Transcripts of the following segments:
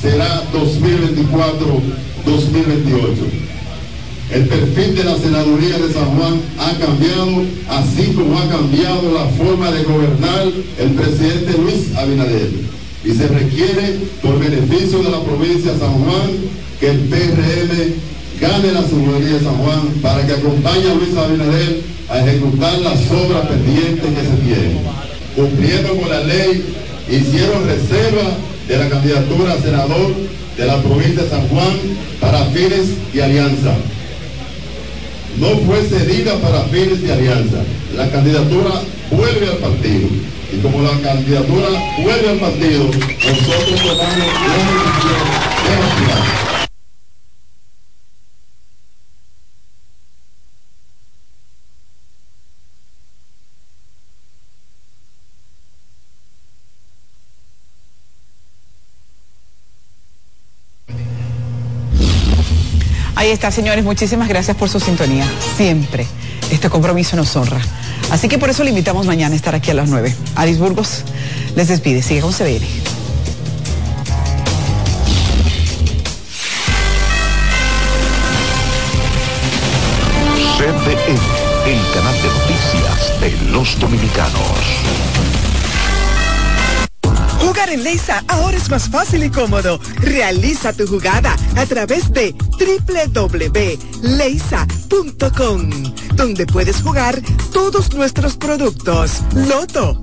será 2024-2028. El perfil de la senaduría de San Juan ha cambiado, así como ha cambiado la forma de gobernar el presidente Luis Abinader. Y se requiere, por beneficio de la provincia de San Juan, que el PRM gane la senaduría de San Juan para que acompañe a Luis Abinader a ejecutar las obras pendientes que se tienen. Cumpliendo con la ley, hicieron reserva de la candidatura a senador de la provincia de San Juan para fines y alianza no fue cedida para fines de alianza. La candidatura vuelve al partido. Y como la candidatura vuelve al partido, nosotros tomamos la decisión de Ahí está, señores. Muchísimas gracias por su sintonía. Siempre este compromiso nos honra. Así que por eso le invitamos mañana a estar aquí a las 9. Aris Burgos les despide. Sigue con CBN. CDN, el canal de noticias de los dominicanos. Jugar en Leisa ahora es más fácil y cómodo. Realiza tu jugada a través de www.leisa.com, donde puedes jugar todos nuestros productos. Loto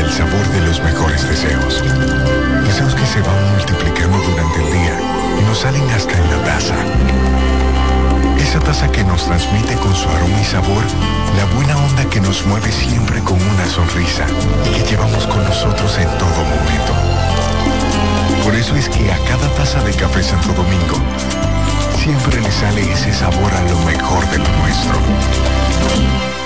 el sabor de los mejores deseos deseos que se van multiplicando durante el día y nos salen hasta en la taza. Esa taza que nos transmite con su aroma y sabor la buena onda que nos mueve siempre con una sonrisa y que llevamos con nosotros en todo momento. Por eso es que a cada taza de café Santo Domingo siempre le sale ese sabor a lo mejor de lo nuestro.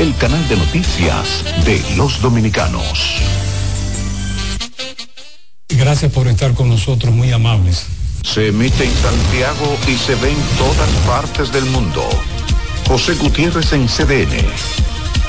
el canal de noticias de los dominicanos. Gracias por estar con nosotros, muy amables. Se emite en Santiago y se ve en todas partes del mundo. José Gutiérrez en CDN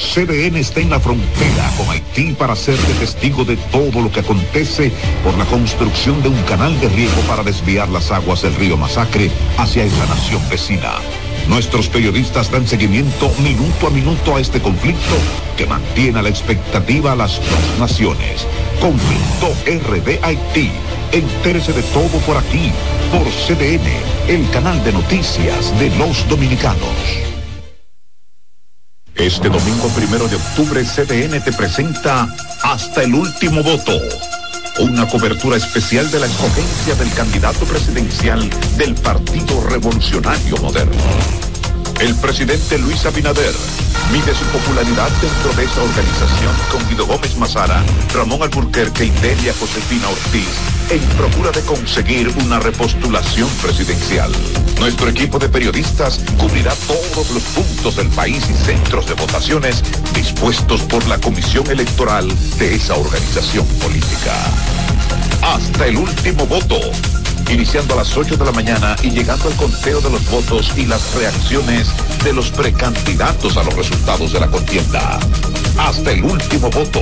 CDN está en la frontera con Haití para ser testigo de todo lo que acontece por la construcción de un canal de riego para desviar las aguas del río Masacre hacia esa nación vecina. Nuestros periodistas dan seguimiento minuto a minuto a este conflicto que mantiene a la expectativa a las dos naciones. Conflicto RD Haití. Entérese de todo por aquí, por CDN, el canal de noticias de los dominicanos. Este domingo primero de octubre, CDN te presenta Hasta el último voto. Una cobertura especial de la escogencia del candidato presidencial del Partido Revolucionario Moderno. El presidente Luis Abinader mide su popularidad dentro de esa organización con Guido Gómez Mazara, Ramón Alburquerque y Delia Josefina Ortiz en procura de conseguir una repostulación presidencial. Nuestro equipo de periodistas cubrirá todos los puntos del país y centros de votaciones dispuestos por la Comisión Electoral de esa organización política. Hasta el último voto iniciando a las 8 de la mañana y llegando al conteo de los votos y las reacciones de los precandidatos a los resultados de la contienda. Hasta el último voto,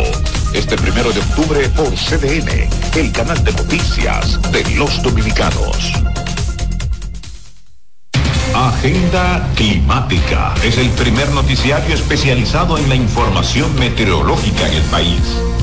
este primero de octubre por CDN, el canal de noticias de los dominicanos. Agenda Climática es el primer noticiario especializado en la información meteorológica en el país.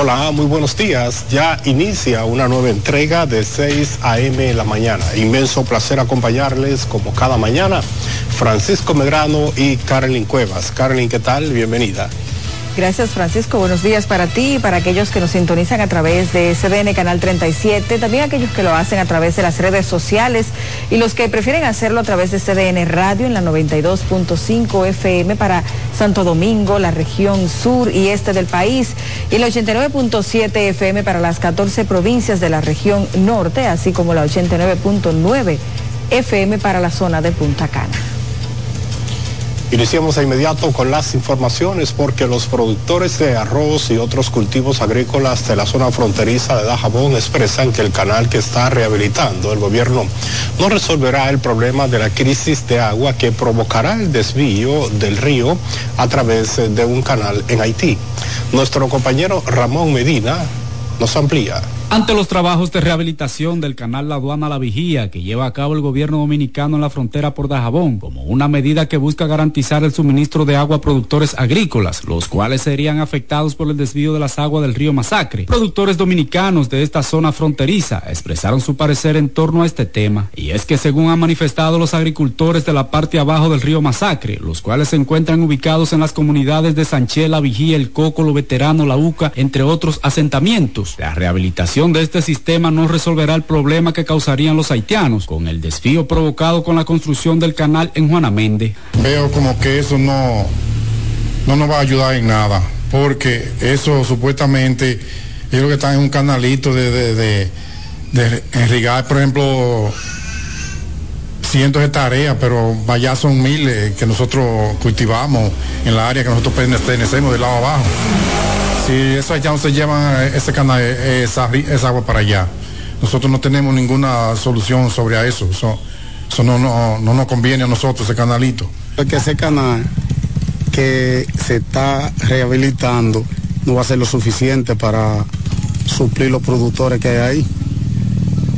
Hola, muy buenos días. Ya inicia una nueva entrega de 6 a.m. en la mañana. Inmenso placer acompañarles como cada mañana. Francisco Medrano y Carolyn Cuevas. Carolyn, ¿qué tal? Bienvenida. Gracias Francisco, buenos días para ti y para aquellos que nos sintonizan a través de CDN Canal 37, también aquellos que lo hacen a través de las redes sociales y los que prefieren hacerlo a través de CDN Radio en la 92.5 FM para Santo Domingo, la región sur y este del país y la 89.7 FM para las 14 provincias de la región norte, así como la 89.9 FM para la zona de Punta Cana. Iniciamos de inmediato con las informaciones porque los productores de arroz y otros cultivos agrícolas de la zona fronteriza de Dajabón expresan que el canal que está rehabilitando el gobierno no resolverá el problema de la crisis de agua que provocará el desvío del río a través de un canal en Haití. Nuestro compañero Ramón Medina nos amplía. Ante los trabajos de rehabilitación del canal La Aduana La Vigía que lleva a cabo el gobierno dominicano en la frontera por Dajabón, como una medida que busca garantizar el suministro de agua a productores agrícolas, los cuales serían afectados por el desvío de las aguas del río Masacre. Productores dominicanos de esta zona fronteriza expresaron su parecer en torno a este tema, y es que según han manifestado los agricultores de la parte abajo del río Masacre, los cuales se encuentran ubicados en las comunidades de Sanchela, Vigía, El Coco, Lo Veterano, La Uca, entre otros asentamientos, la rehabilitación de este sistema no resolverá el problema que causarían los haitianos con el desvío provocado con la construcción del canal en Juana Méndez. Veo como que eso no, no nos va a ayudar en nada, porque eso supuestamente yo que está en un canalito de, de, de, de enrigar, por ejemplo, cientos de tareas, pero allá son miles que nosotros cultivamos en la área que nosotros pertenecemos del lado abajo. Si eso allá no se llevan ese canal, esa, esa, agua para allá. Nosotros no tenemos ninguna solución sobre eso. Eso, eso no, no, no nos conviene a nosotros, ese canalito. Que ese canal que se está rehabilitando no va a ser lo suficiente para suplir los productores que hay ahí.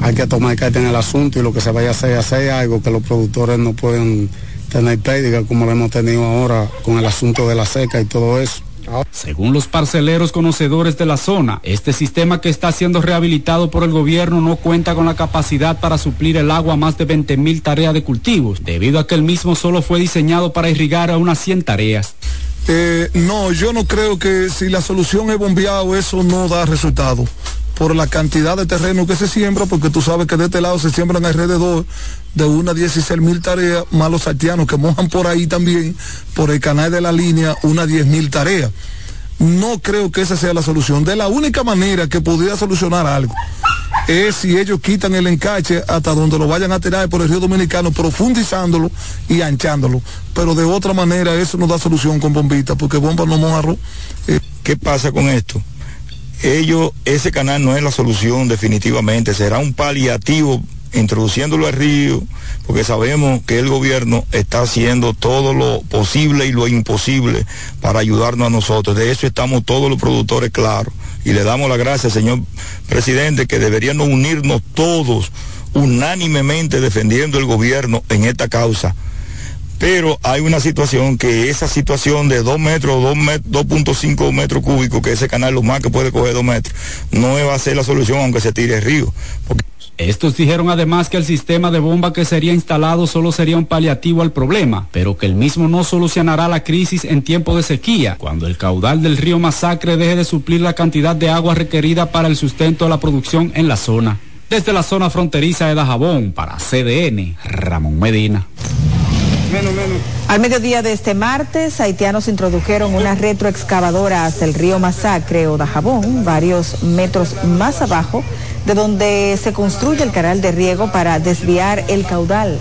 Hay que tomar carta en el asunto y lo que se vaya a hacer, hacer algo que los productores no pueden tener pérdida como lo hemos tenido ahora con el asunto de la seca y todo eso. Según los parceleros conocedores de la zona, este sistema que está siendo rehabilitado por el gobierno no cuenta con la capacidad para suplir el agua a más de 20 mil tareas de cultivos, debido a que el mismo solo fue diseñado para irrigar a unas 100 tareas. Eh, no, yo no creo que si la solución es bombeado, eso no da resultado por la cantidad de terreno que se siembra, porque tú sabes que de este lado se siembran alrededor de unas 16 mil tareas, más los haitianos que mojan por ahí también, por el canal de la línea, unas 10 mil tareas. No creo que esa sea la solución. De la única manera que podría solucionar algo es si ellos quitan el encache hasta donde lo vayan a tirar por el río Dominicano, profundizándolo y anchándolo. Pero de otra manera eso no da solución con bombita, porque bomba no mojarro. ¿Qué pasa con esto? Ellos, ese canal no es la solución definitivamente, será un paliativo introduciéndolo al río, porque sabemos que el gobierno está haciendo todo lo posible y lo imposible para ayudarnos a nosotros. De eso estamos todos los productores claros. Y le damos las gracias, señor presidente, que deberíamos unirnos todos unánimemente defendiendo el gobierno en esta causa pero hay una situación que esa situación de 2 metros, 2.5 metros cúbicos, que ese canal lo más que puede coger 2 metros, no va a ser la solución aunque se tire el río. Estos dijeron además que el sistema de bomba que sería instalado solo sería un paliativo al problema, pero que el mismo no solucionará la crisis en tiempo de sequía, cuando el caudal del río Masacre deje de suplir la cantidad de agua requerida para el sustento de la producción en la zona. Desde la zona fronteriza de Dajabón, para CDN, Ramón Medina. Al mediodía de este martes, haitianos introdujeron una retroexcavadora hacia el río Masacre o Dajabón, varios metros más abajo de donde se construye el canal de riego para desviar el caudal.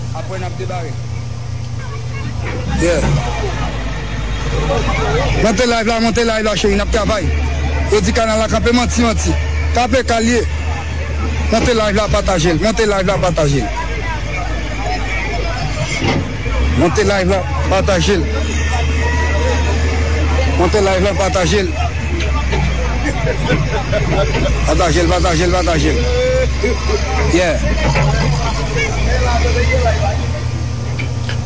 Montez live partagez. Partagez. Montez live là, partagez. Batagel, batagel, batagel. Yeah.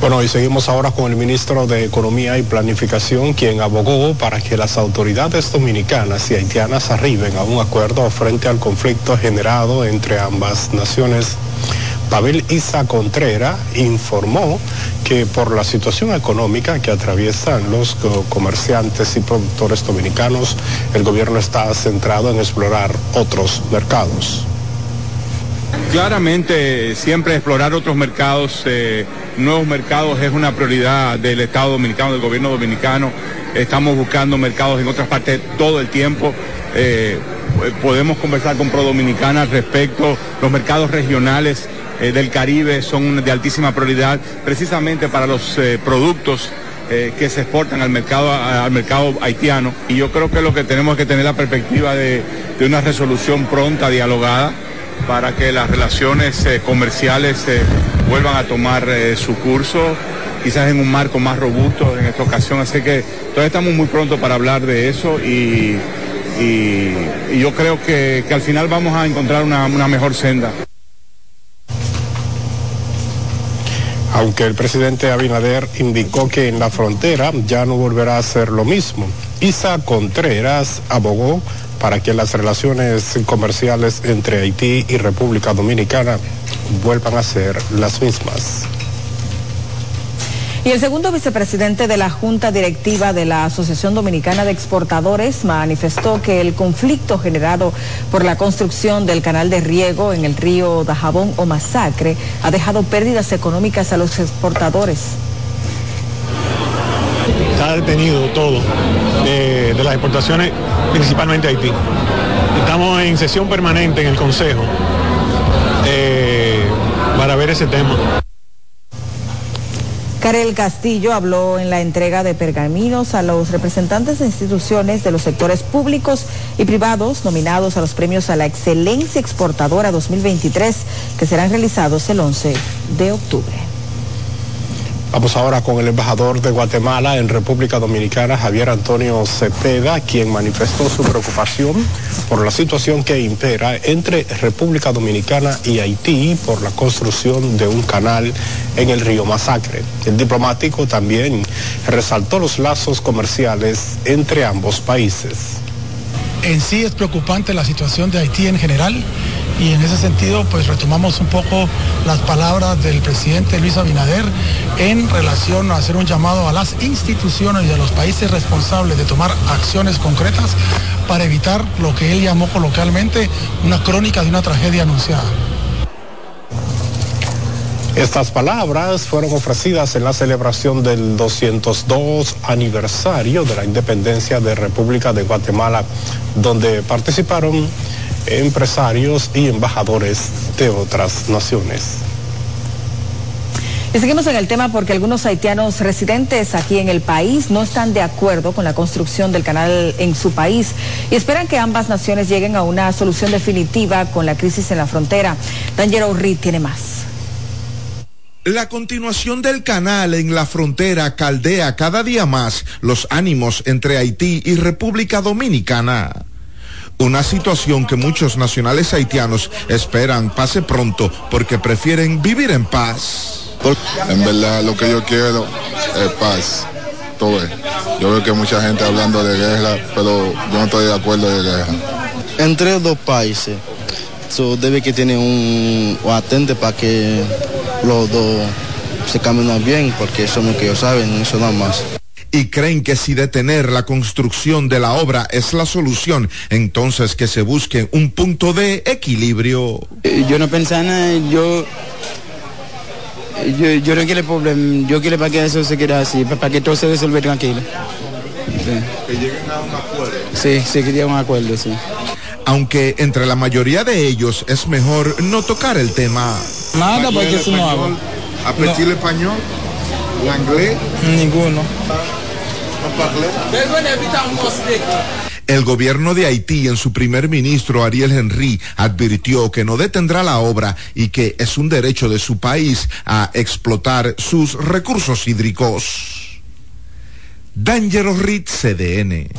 Bueno, y seguimos ahora con el ministro de Economía y Planificación, quien abogó para que las autoridades dominicanas y haitianas arriben a un acuerdo frente al conflicto generado entre ambas naciones. Pavel Isa Contrera informó que por la situación económica que atraviesan los comerciantes y productores dominicanos, el gobierno está centrado en explorar otros mercados. Claramente, siempre explorar otros mercados, eh, nuevos mercados es una prioridad del Estado Dominicano, del gobierno dominicano. Estamos buscando mercados en otras partes todo el tiempo. Eh, podemos conversar con Pro Dominicana al respecto, los mercados regionales eh, del Caribe son de altísima prioridad precisamente para los eh, productos eh, que se exportan al mercado, al mercado haitiano. Y yo creo que lo que tenemos es que tener la perspectiva de, una resolución pronta, dialogada, para que las relaciones comerciales vuelvan a tomar su curso, quizás en un marco más robusto en esta ocasión. Así que todavía estamos muy pronto para hablar de eso y, yo creo que, al final vamos a encontrar una mejor senda. Aunque el presidente Abinader indicó que en la frontera ya no volverá a ser lo mismo. Isa Contreras abogó para que las relaciones comerciales entre Haití y República Dominicana vuelvan a ser las mismas. Y el segundo vicepresidente de la Junta Directiva de la Asociación Dominicana de Exportadores manifestó que el conflicto generado por la construcción del canal de riego en el río Dajabón o Masacre ha dejado pérdidas económicas a los exportadores. Está detenido todo de, las exportaciones, principalmente a Haití. Estamos en sesión permanente en el Consejo eh, para ver ese tema. Karel Castillo habló en la entrega de pergaminos a los representantes de instituciones de los sectores públicos y privados nominados a los premios a la excelencia exportadora 2023 que serán realizados el 11 de octubre. Vamos ahora con el embajador de Guatemala en República Dominicana, Javier Antonio Cepeda, quien manifestó su preocupación por la situación que impera entre República Dominicana y Haití por la construcción de un canal en el río Masacre. El diplomático también resaltó los lazos comerciales entre ambos países. En sí es preocupante la situación de Haití en general y en ese sentido pues retomamos un poco las palabras del presidente Luis Abinader en relación a hacer un llamado a las instituciones y a los países responsables de tomar acciones concretas para evitar lo que él llamó coloquialmente una crónica de una tragedia anunciada. Estas palabras fueron ofrecidas en la celebración del 202 aniversario de la independencia de República de Guatemala, donde participaron empresarios y embajadores de otras naciones. Seguimos en el tema porque algunos haitianos residentes aquí en el país no están de acuerdo con la construcción del canal en su país y esperan que ambas naciones lleguen a una solución definitiva con la crisis en la frontera. Dangero Reed tiene más. La continuación del canal en la frontera caldea cada día más los ánimos entre Haití y República Dominicana una situación que muchos nacionales haitianos esperan pase pronto porque prefieren vivir en paz. En verdad lo que yo quiero es paz. Todo es. Yo veo que mucha gente hablando de guerra, pero yo no estoy de acuerdo de guerra. Entre dos países, so debe que un, un atente para que los dos se caminen bien, porque eso es lo que ellos saben, eso nada más y creen que si detener la construcción de la obra es la solución, entonces que se busque un punto de equilibrio. Yo no pensaba nada, yo yo, yo no quiero problema, yo quiero para que eso se quede así, para que todo se resuelva tranquilo. Sí. Que lleguen a un acuerdo. Sí, se quería un acuerdo, sí. Aunque entre la mayoría de ellos es mejor no tocar el tema. Nada, porque eso no habla. ¿Apreciar el español? ¿El inglés? Ninguno. El gobierno de Haití en su primer ministro Ariel Henry advirtió que no detendrá la obra y que es un derecho de su país a explotar sus recursos hídricos. Dangerous Reed CDN.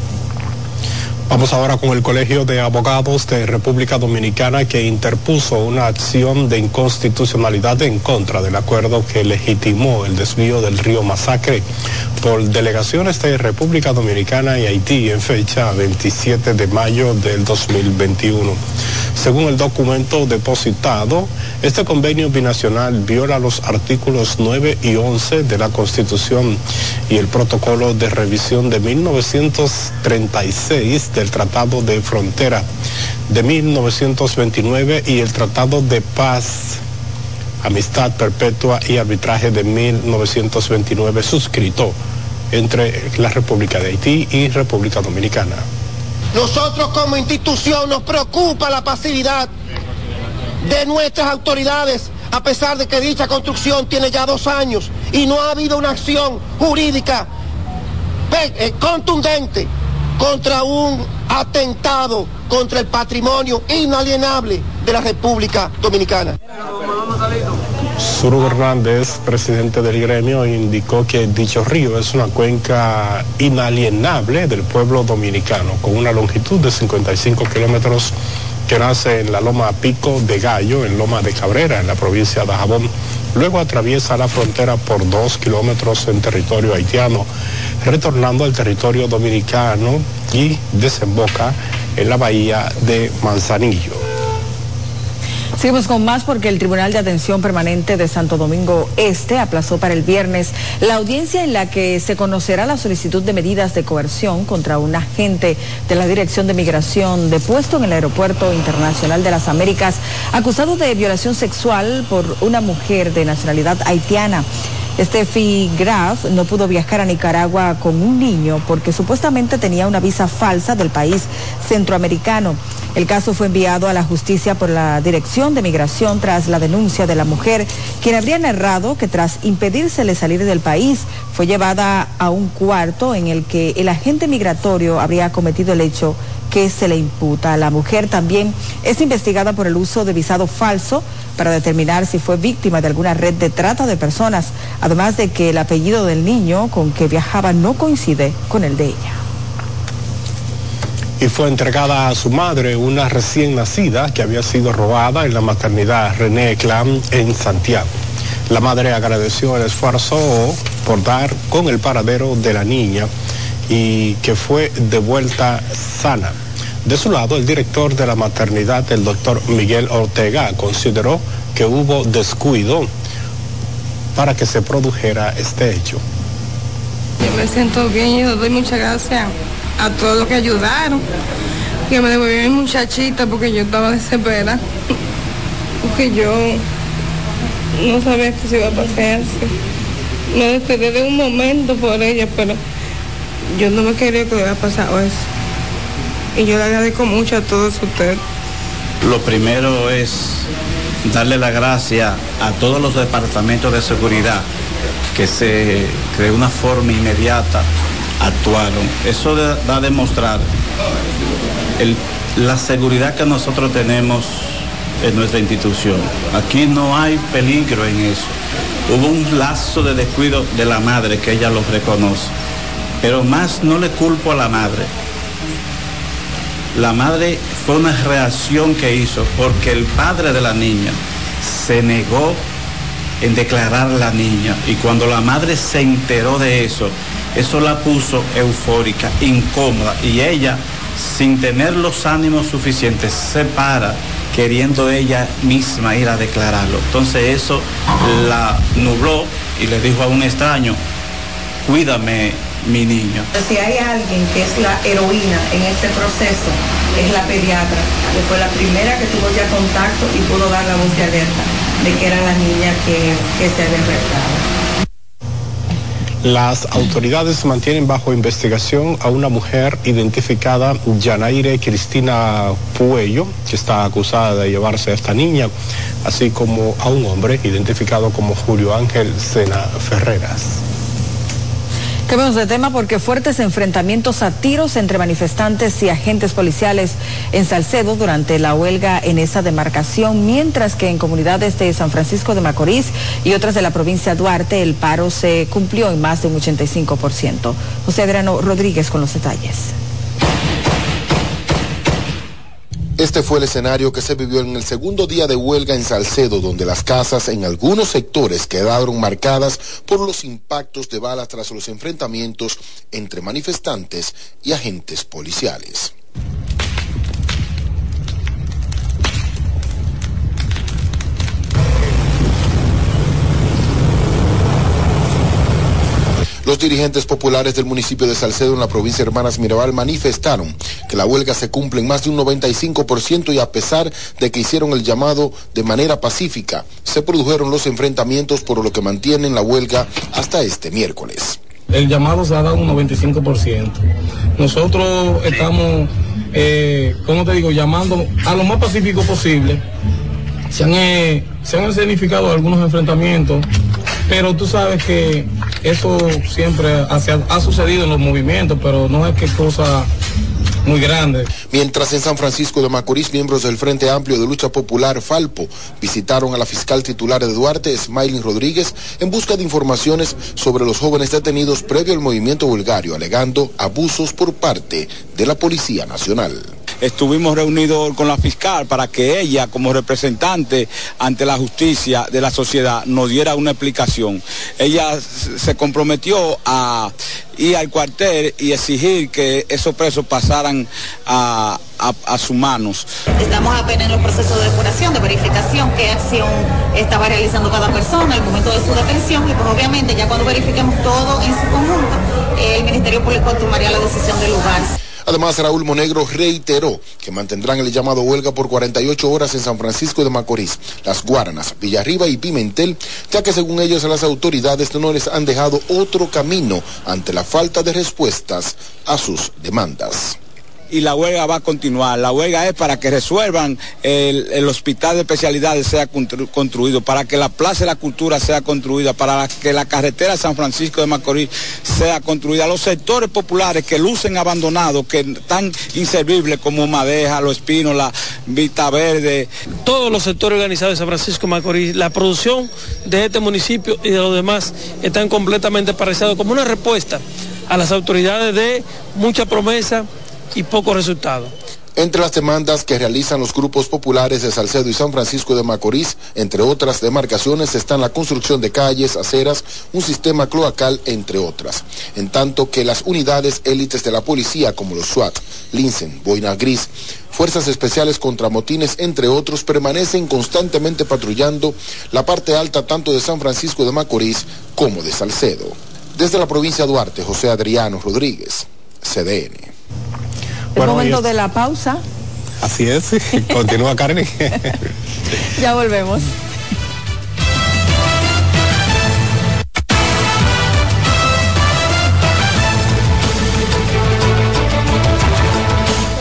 Vamos ahora con el Colegio de Abogados de República Dominicana que interpuso una acción de inconstitucionalidad en contra del acuerdo que legitimó el desvío del río Masacre por delegaciones de República Dominicana y Haití en fecha 27 de mayo del 2021. Según el documento depositado, este convenio binacional viola los artículos 9 y 11 de la Constitución y el protocolo de revisión de 1936 del Tratado de Frontera de 1929 y el Tratado de Paz, Amistad Perpetua y Arbitraje de 1929 suscrito entre la República de Haití y República Dominicana. Nosotros como institución nos preocupa la pasividad de nuestras autoridades, a pesar de que dicha construcción tiene ya dos años y no ha habido una acción jurídica eh, contundente contra un atentado contra el patrimonio inalienable de la República Dominicana. Suru Hernández, presidente del gremio, indicó que dicho río es una cuenca inalienable del pueblo dominicano, con una longitud de 55 kilómetros que nace en la Loma Pico de Gallo, en Loma de Cabrera, en la provincia de Jabón. Luego atraviesa la frontera por dos kilómetros en territorio haitiano, retornando al territorio dominicano y desemboca en la bahía de Manzanillo. Seguimos con más porque el Tribunal de Atención Permanente de Santo Domingo Este aplazó para el viernes la audiencia en la que se conocerá la solicitud de medidas de coerción contra un agente de la Dirección de Migración depuesto en el Aeropuerto Internacional de las Américas acusado de violación sexual por una mujer de nacionalidad haitiana. Steffi Graf no pudo viajar a Nicaragua con un niño porque supuestamente tenía una visa falsa del país centroamericano. El caso fue enviado a la justicia por la Dirección de Migración tras la denuncia de la mujer, quien habría narrado que tras impedírsele salir del país, fue llevada a un cuarto en el que el agente migratorio habría cometido el hecho que se le imputa. La mujer también es investigada por el uso de visado falso para determinar si fue víctima de alguna red de trata de personas, además de que el apellido del niño con que viajaba no coincide con el de ella y fue entregada a su madre una recién nacida que había sido robada en la maternidad René Clam en Santiago. La madre agradeció el esfuerzo por dar con el paradero de la niña y que fue devuelta sana. De su lado, el director de la maternidad, el doctor Miguel Ortega, consideró que hubo descuido para que se produjera este hecho. Yo me siento bien y doy muchas gracias a todos los que ayudaron, que me devolvieron mi muchachita porque yo estaba desesperada, porque yo no sabía que se iba a pasar. Me despedí de un momento por ella, pero yo no me quería que le hubiera pasado eso. Y yo le agradezco mucho a todos ustedes. Lo primero es darle la gracia a todos los departamentos de seguridad que se de una forma inmediata actuaron. Eso va a demostrar la seguridad que nosotros tenemos en nuestra institución. Aquí no hay peligro en eso. Hubo un lazo de descuido de la madre que ella lo reconoce. Pero más no le culpo a la madre. La madre fue una reacción que hizo porque el padre de la niña se negó en declarar la niña. Y cuando la madre se enteró de eso, eso la puso eufórica, incómoda. Y ella, sin tener los ánimos suficientes, se para queriendo ella misma ir a declararlo. Entonces eso la nubló y le dijo a un extraño, cuídame mi niño. Si hay alguien que es la heroína en este proceso, es la pediatra, que fue la primera que tuvo ya contacto y pudo dar la voz de alerta de que era la niña que, que se había. Las autoridades mantienen bajo investigación a una mujer identificada, Yanaire Cristina Puello, que está acusada de llevarse a esta niña, así como a un hombre identificado como Julio Ángel Sena Ferreras. Cambiamos de tema porque fuertes enfrentamientos a tiros entre manifestantes y agentes policiales en Salcedo durante la huelga en esa demarcación, mientras que en comunidades de San Francisco de Macorís y otras de la provincia de Duarte el paro se cumplió en más de un 85%. José Adriano Rodríguez con los detalles. Este fue el escenario que se vivió en el segundo día de huelga en Salcedo, donde las casas en algunos sectores quedaron marcadas por los impactos de balas tras los enfrentamientos entre manifestantes y agentes policiales. Los dirigentes populares del municipio de Salcedo en la provincia de Hermanas Mirabal manifestaron que la huelga se cumple en más de un 95% y a pesar de que hicieron el llamado de manera pacífica, se produjeron los enfrentamientos por lo que mantienen la huelga hasta este miércoles. El llamado se ha dado un 95%. Nosotros estamos, eh, ¿cómo te digo?, llamando a lo más pacífico posible. Se han, eh, se han escenificado algunos enfrentamientos pero tú sabes que eso siempre ha, sucedido en los movimientos, pero no es que cosa muy grande. Mientras en San Francisco de Macorís, miembros del Frente Amplio de Lucha Popular, Falpo, visitaron a la fiscal titular de Duarte, Smiling Rodríguez, en busca de informaciones sobre los jóvenes detenidos previo al movimiento bulgario, alegando abusos por parte de la Policía Nacional estuvimos reunidos con la fiscal para que ella, como representante ante la justicia de la sociedad, nos diera una explicación. Ella se comprometió a ir al cuartel y exigir que esos presos pasaran a, sus manos. Estamos apenas en los procesos de depuración, de verificación, qué acción estaba realizando cada persona al momento de su detención y pues obviamente ya cuando verifiquemos todo en su conjunto, el Ministerio Público tomaría la decisión del lugar. Además, Raúl Monegro reiteró que mantendrán el llamado huelga por 48 horas en San Francisco de Macorís, Las Guaranas, Villarriba y Pimentel, ya que según ellos las autoridades no les han dejado otro camino ante la falta de respuestas a sus demandas y la huelga va a continuar. La huelga es para que resuelvan el, hospital de especialidades sea construido, para que la Plaza de la Cultura sea construida, para que la carretera San Francisco de Macorís sea construida. Los sectores populares que lucen abandonados, que están inservibles como Madeja, Los Espinos, la Vista Verde. Todos los sectores organizados de San Francisco de Macorís, la producción de este municipio y de los demás están completamente paralizados como una respuesta a las autoridades de mucha promesa y poco resultado. Entre las demandas que realizan los grupos populares de Salcedo y San Francisco de Macorís, entre otras demarcaciones, están la construcción de calles, aceras, un sistema cloacal, entre otras. En tanto que las unidades élites de la policía, como los SWAT, Linsen, Boina Gris, Fuerzas Especiales contra Motines, entre otros, permanecen constantemente patrullando la parte alta tanto de San Francisco de Macorís como de Salcedo. Desde la provincia de Duarte, José Adriano Rodríguez, CDN. El momento de la pausa. Así es, continúa Carmen. ya volvemos.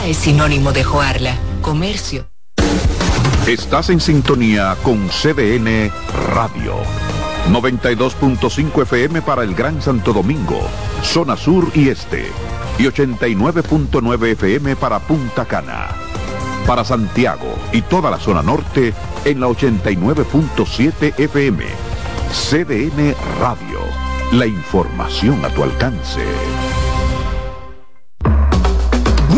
Es sinónimo de Joarla, comercio. Estás en sintonía con CDN Radio. 92.5 FM para el Gran Santo Domingo, zona sur y este y 89.9 FM para Punta Cana. Para Santiago y toda la zona norte en la 89.7 FM. CDN Radio. La información a tu alcance.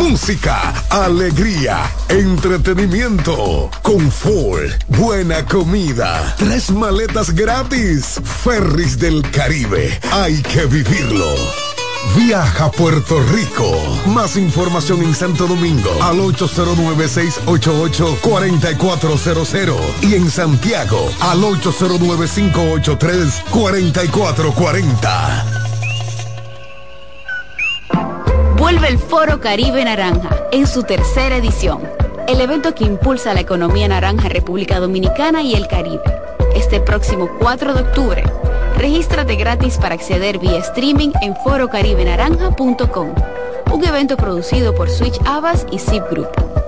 música, alegría, entretenimiento, confort, buena comida, tres maletas gratis. Ferris del Caribe, hay que vivirlo. Viaja a Puerto Rico. Más información en Santo Domingo al 809-688-4400 y en Santiago al 809-583-4440. Vuelve el Foro Caribe Naranja en su tercera edición. El evento que impulsa la economía naranja República Dominicana y el Caribe. Este próximo 4 de octubre Regístrate gratis para acceder vía streaming en forocaribenaranja.com. Un evento producido por Switch Abbas y Zip Group.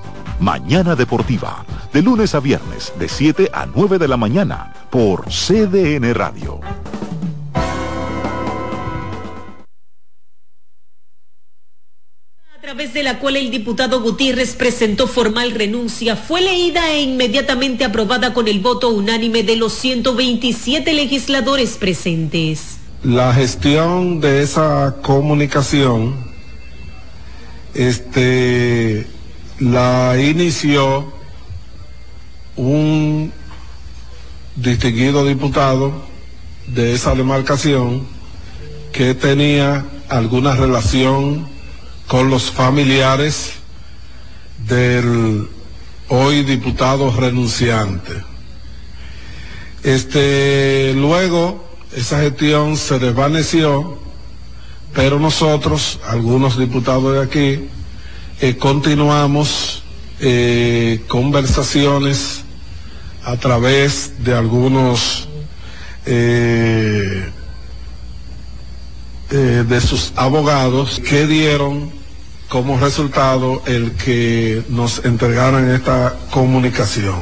Mañana Deportiva, de lunes a viernes, de 7 a 9 de la mañana, por CDN Radio. A través de la cual el diputado Gutiérrez presentó formal renuncia, fue leída e inmediatamente aprobada con el voto unánime de los 127 legisladores presentes. La gestión de esa comunicación, este la inició un distinguido diputado de esa demarcación que tenía alguna relación con los familiares del hoy diputado renunciante. Este, luego esa gestión se desvaneció, pero nosotros, algunos diputados de aquí, eh, continuamos eh, conversaciones a través de algunos eh, de sus abogados que dieron como resultado el que nos entregaran esta comunicación.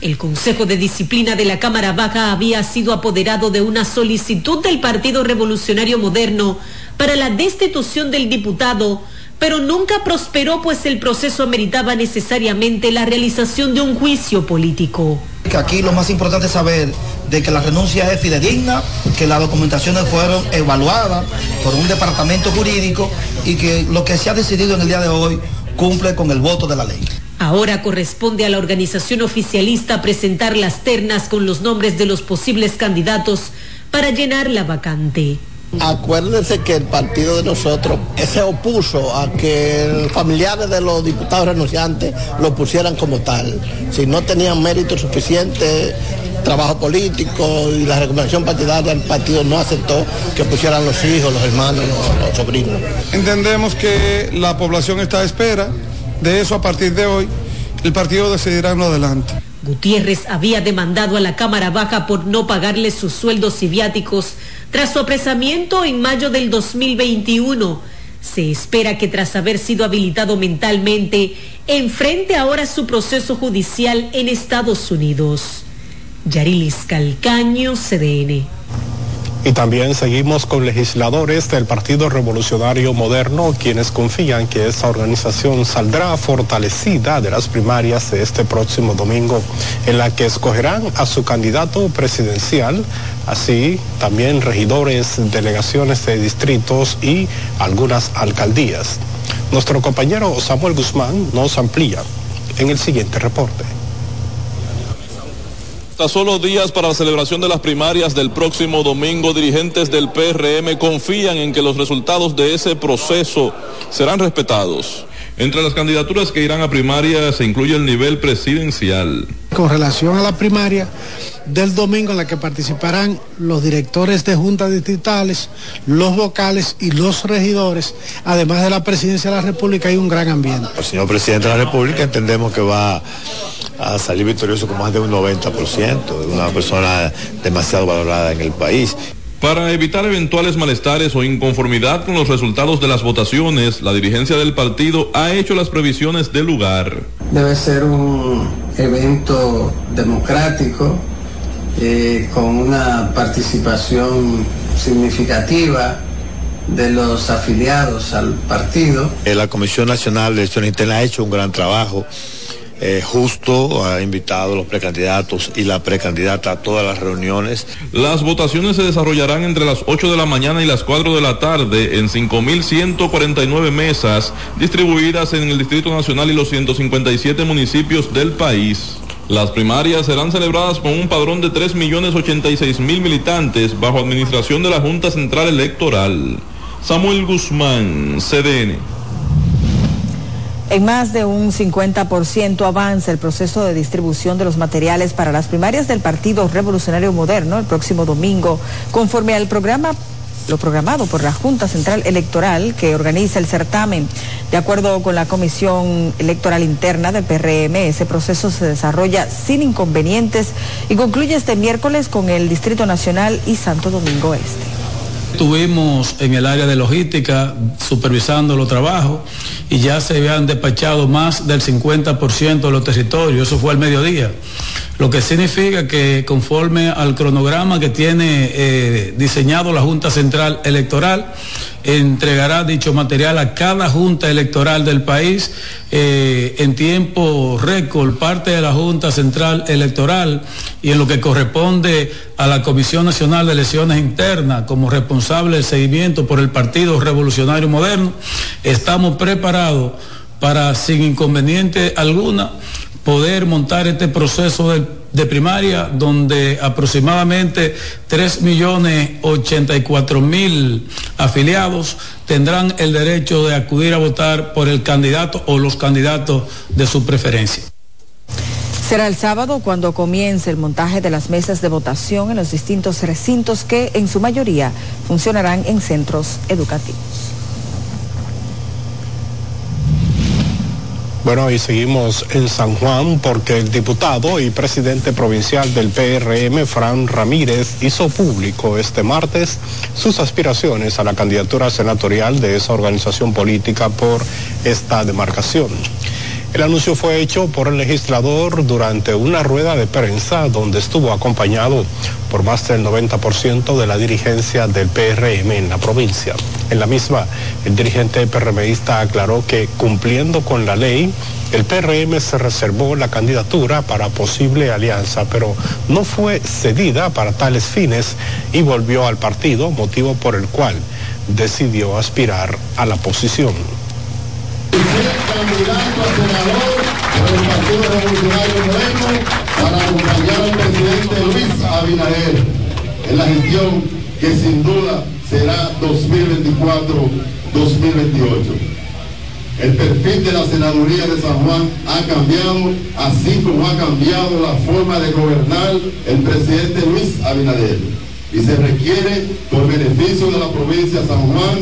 El Consejo de Disciplina de la Cámara Baja había sido apoderado de una solicitud del Partido Revolucionario Moderno para la destitución del diputado pero nunca prosperó pues el proceso ameritaba necesariamente la realización de un juicio político. Aquí lo más importante es saber de que la renuncia es fidedigna, que las documentaciones fueron evaluadas por un departamento jurídico y que lo que se ha decidido en el día de hoy cumple con el voto de la ley. Ahora corresponde a la organización oficialista presentar las ternas con los nombres de los posibles candidatos para llenar la vacante. Acuérdense que el partido de nosotros se opuso a que familiares de los diputados renunciantes lo pusieran como tal. Si no tenían mérito suficiente, trabajo político y la recomendación partidaria, el partido no aceptó que pusieran los hijos, los hermanos, los, los sobrinos. Entendemos que la población está a espera de eso a partir de hoy. El partido decidirá en lo adelante. Gutiérrez había demandado a la Cámara Baja por no pagarle sus sueldos y viáticos tras su apresamiento en mayo del 2021. Se espera que tras haber sido habilitado mentalmente, enfrente ahora su proceso judicial en Estados Unidos. Yarilis Calcaño, CDN. Y también seguimos con legisladores del Partido Revolucionario Moderno, quienes confían que esta organización saldrá fortalecida de las primarias de este próximo domingo, en la que escogerán a su candidato presidencial, así también regidores, delegaciones de distritos y algunas alcaldías. Nuestro compañero Samuel Guzmán nos amplía en el siguiente reporte solo días para la celebración de las primarias del próximo domingo, dirigentes del PRM confían en que los resultados de ese proceso serán respetados. Entre las candidaturas que irán a primaria se incluye el nivel presidencial. Con relación a la primaria del domingo en la que participarán los directores de juntas distritales, los vocales y los regidores, además de la presidencia de la República, hay un gran ambiente. El señor presidente de la República entendemos que va a salir victorioso con más de un 90%, una persona demasiado valorada en el país. Para evitar eventuales malestares o inconformidad con los resultados de las votaciones, la dirigencia del partido ha hecho las previsiones del lugar. Debe ser un evento democrático eh, con una participación significativa de los afiliados al partido. Eh, la Comisión Nacional de Elecciones Internas ha hecho un gran trabajo. Eh, justo ha invitado a los precandidatos y la precandidata a todas las reuniones. Las votaciones se desarrollarán entre las 8 de la mañana y las 4 de la tarde en 5.149 mesas distribuidas en el Distrito Nacional y los 157 municipios del país. Las primarias serán celebradas con un padrón de 3.086.000 militantes bajo administración de la Junta Central Electoral. Samuel Guzmán, CDN. En más de un 50% avanza el proceso de distribución de los materiales para las primarias del Partido Revolucionario Moderno el próximo domingo, conforme al programa lo programado por la Junta Central Electoral que organiza el certamen. De acuerdo con la Comisión Electoral Interna del PRM, ese proceso se desarrolla sin inconvenientes y concluye este miércoles con el Distrito Nacional y Santo Domingo Este. Estuvimos en el área de logística supervisando los trabajos y ya se habían despachado más del 50% de los territorios, eso fue al mediodía lo que significa que conforme al cronograma que tiene eh, diseñado la Junta Central Electoral, entregará dicho material a cada junta electoral del país eh, en tiempo récord, parte de la Junta Central Electoral y en lo que corresponde a la Comisión Nacional de Elecciones Internas como responsable del seguimiento por el Partido Revolucionario Moderno, estamos preparados para, sin inconveniente alguna, poder montar este proceso de, primaria donde aproximadamente 3.084.000 afiliados tendrán el derecho de acudir a votar por el candidato o los candidatos de su preferencia. Será el sábado cuando comience el montaje de las mesas de votación en los distintos recintos que en su mayoría funcionarán en centros educativos. Bueno, y seguimos en San Juan porque el diputado y presidente provincial del PRM, Fran Ramírez, hizo público este martes sus aspiraciones a la candidatura senatorial de esa organización política por esta demarcación. El anuncio fue hecho por el legislador durante una rueda de prensa donde estuvo acompañado por más del 90% de la dirigencia del PRM en la provincia. En la misma, el dirigente PRMista aclaró que cumpliendo con la ley, el PRM se reservó la candidatura para posible alianza, pero no fue cedida para tales fines y volvió al partido, motivo por el cual decidió aspirar a la posición candidato a senador por el Partido Revolucionario Moderno para acompañar al presidente Luis Abinader en la gestión que sin duda será 2024-2028. El perfil de la senaduría de San Juan ha cambiado, así como ha cambiado la forma de gobernar el presidente Luis Abinader. Y se requiere, por beneficio de la provincia de San Juan,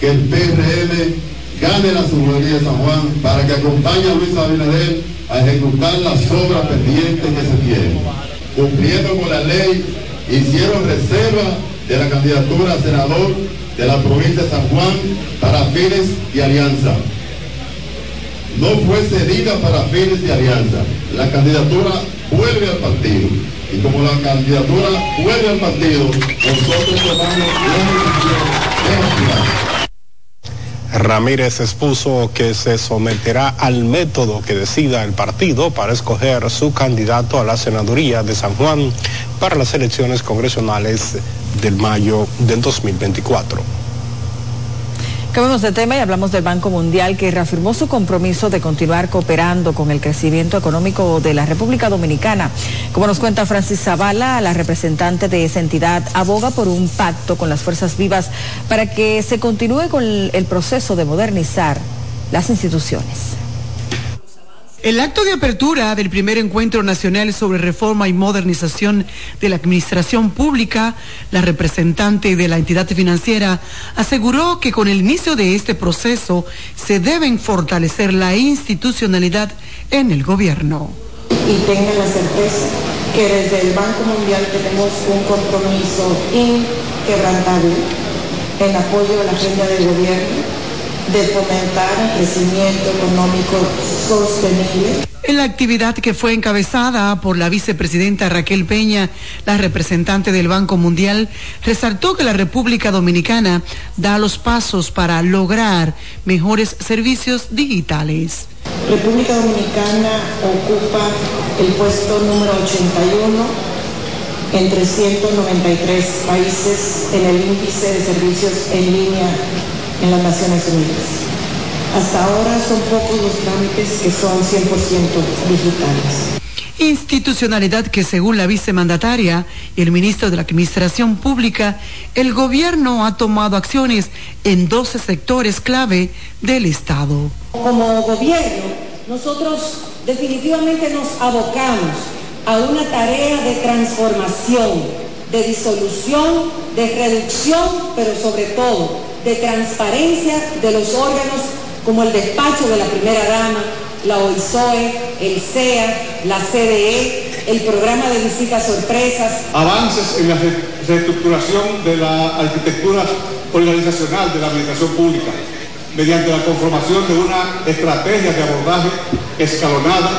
que el PRM gane la señoría de San Juan para que acompañe a Luis Abinader a ejecutar las obras pendientes que se tienen. Cumpliendo con la ley, hicieron reserva de la candidatura a senador de la provincia de San Juan para fines de alianza. No fue cedida para fines de alianza. La candidatura vuelve al partido. Y como la candidatura vuelve al partido, nosotros tomamos la decisión Ramírez expuso que se someterá al método que decida el partido para escoger su candidato a la senaduría de San Juan para las elecciones congresionales del mayo del 2024. Cambiamos de tema y hablamos del Banco Mundial que reafirmó su compromiso de continuar cooperando con el crecimiento económico de la República Dominicana. Como nos cuenta Francis Zavala, la representante de esa entidad aboga por un pacto con las fuerzas vivas para que se continúe con el proceso de modernizar las instituciones. El acto de apertura del primer encuentro nacional sobre reforma y modernización de la administración pública, la representante de la entidad financiera aseguró que con el inicio de este proceso se deben fortalecer la institucionalidad en el gobierno. Y tengan la certeza que desde el Banco Mundial tenemos un compromiso inquebrantable en apoyo a la agenda del gobierno de fomentar el crecimiento económico sostenible. En la actividad que fue encabezada por la vicepresidenta Raquel Peña, la representante del Banco Mundial, resaltó que la República Dominicana da los pasos para lograr mejores servicios digitales. República Dominicana ocupa el puesto número 81 entre 193 países en el índice de servicios en línea en las Naciones Unidas. Hasta ahora son pocos los trámites que son 100% digitales. Institucionalidad que según la vicemandataria y el ministro de la Administración Pública, el gobierno ha tomado acciones en 12 sectores clave del Estado. Como gobierno, nosotros definitivamente nos abocamos a una tarea de transformación, de disolución, de reducción, pero sobre todo de transparencia de los órganos como el despacho de la primera dama, la OISOE, el CEA, la CDE, el programa de visitas sorpresas. Avances en la reestructuración de la arquitectura organizacional de la administración pública, mediante la conformación de una estrategia de abordaje escalonada,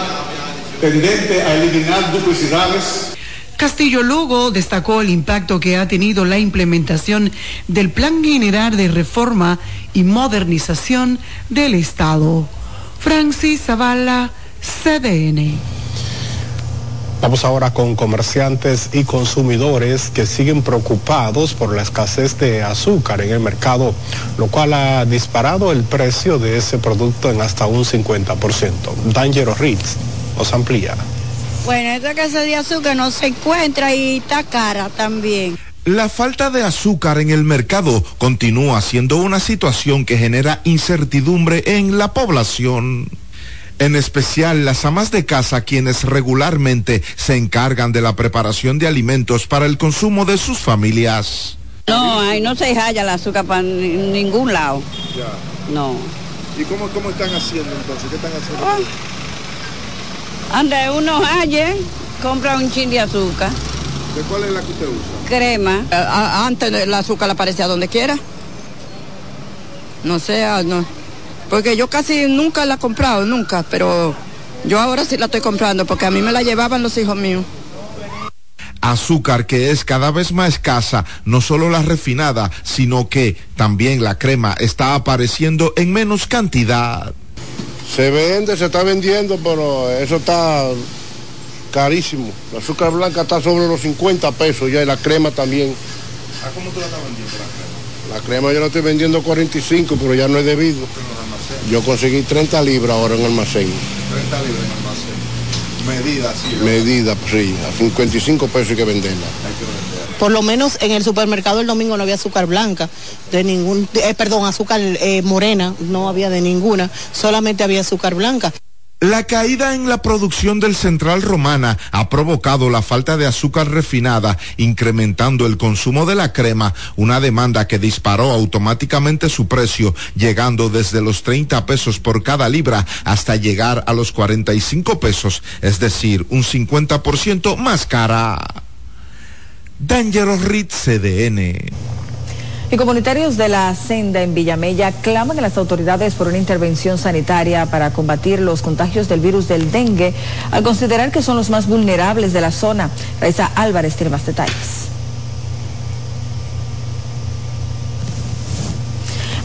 tendente a eliminar duplicidades Castillo Lugo destacó el impacto que ha tenido la implementación del Plan General de Reforma y Modernización del Estado. Francis Zavala, CDN. Vamos ahora con comerciantes y consumidores que siguen preocupados por la escasez de azúcar en el mercado, lo cual ha disparado el precio de ese producto en hasta un 50%. Danger Ritz nos amplía. Bueno, esta casa de azúcar no se encuentra y está cara también. La falta de azúcar en el mercado continúa siendo una situación que genera incertidumbre en la población. En especial las amas de casa quienes regularmente se encargan de la preparación de alimentos para el consumo de sus familias. No, ahí no se halla el azúcar para ningún lado. Ya. No. ¿Y cómo, cómo están haciendo entonces? ¿Qué están haciendo? Oh. Ande uno ayer, compra un chin de azúcar. ¿De cuál es la que usted usa? Crema. Antes el azúcar la aparecía donde quiera. No sé, ah, no. Porque yo casi nunca la he comprado, nunca, pero yo ahora sí la estoy comprando porque a mí me la llevaban los hijos míos. Azúcar que es cada vez más escasa, no solo la refinada, sino que también la crema está apareciendo en menos cantidad. Se vende, se está vendiendo, pero eso está carísimo. La azúcar blanca está sobre los 50 pesos ya y la crema también. ¿A cómo tú la estás vendiendo la crema? La crema yo la estoy vendiendo 45, pero ya no es debido. Yo conseguí 30 libras ahora en almacén. 30 libras en almacén. Medida, sí. Medida, sí. A 55 pesos hay que venderla. Por lo menos en el supermercado el domingo no había azúcar blanca, de ningún, eh, perdón, azúcar eh, morena, no había de ninguna, solamente había azúcar blanca. La caída en la producción del Central Romana ha provocado la falta de azúcar refinada, incrementando el consumo de la crema, una demanda que disparó automáticamente su precio, llegando desde los 30 pesos por cada libra hasta llegar a los 45 pesos, es decir, un 50% más cara. Dangerous Rit CDN. Y comunitarios de la Senda en Villamella claman a las autoridades por una intervención sanitaria para combatir los contagios del virus del dengue, al considerar que son los más vulnerables de la zona. Raiza Álvarez tiene más detalles.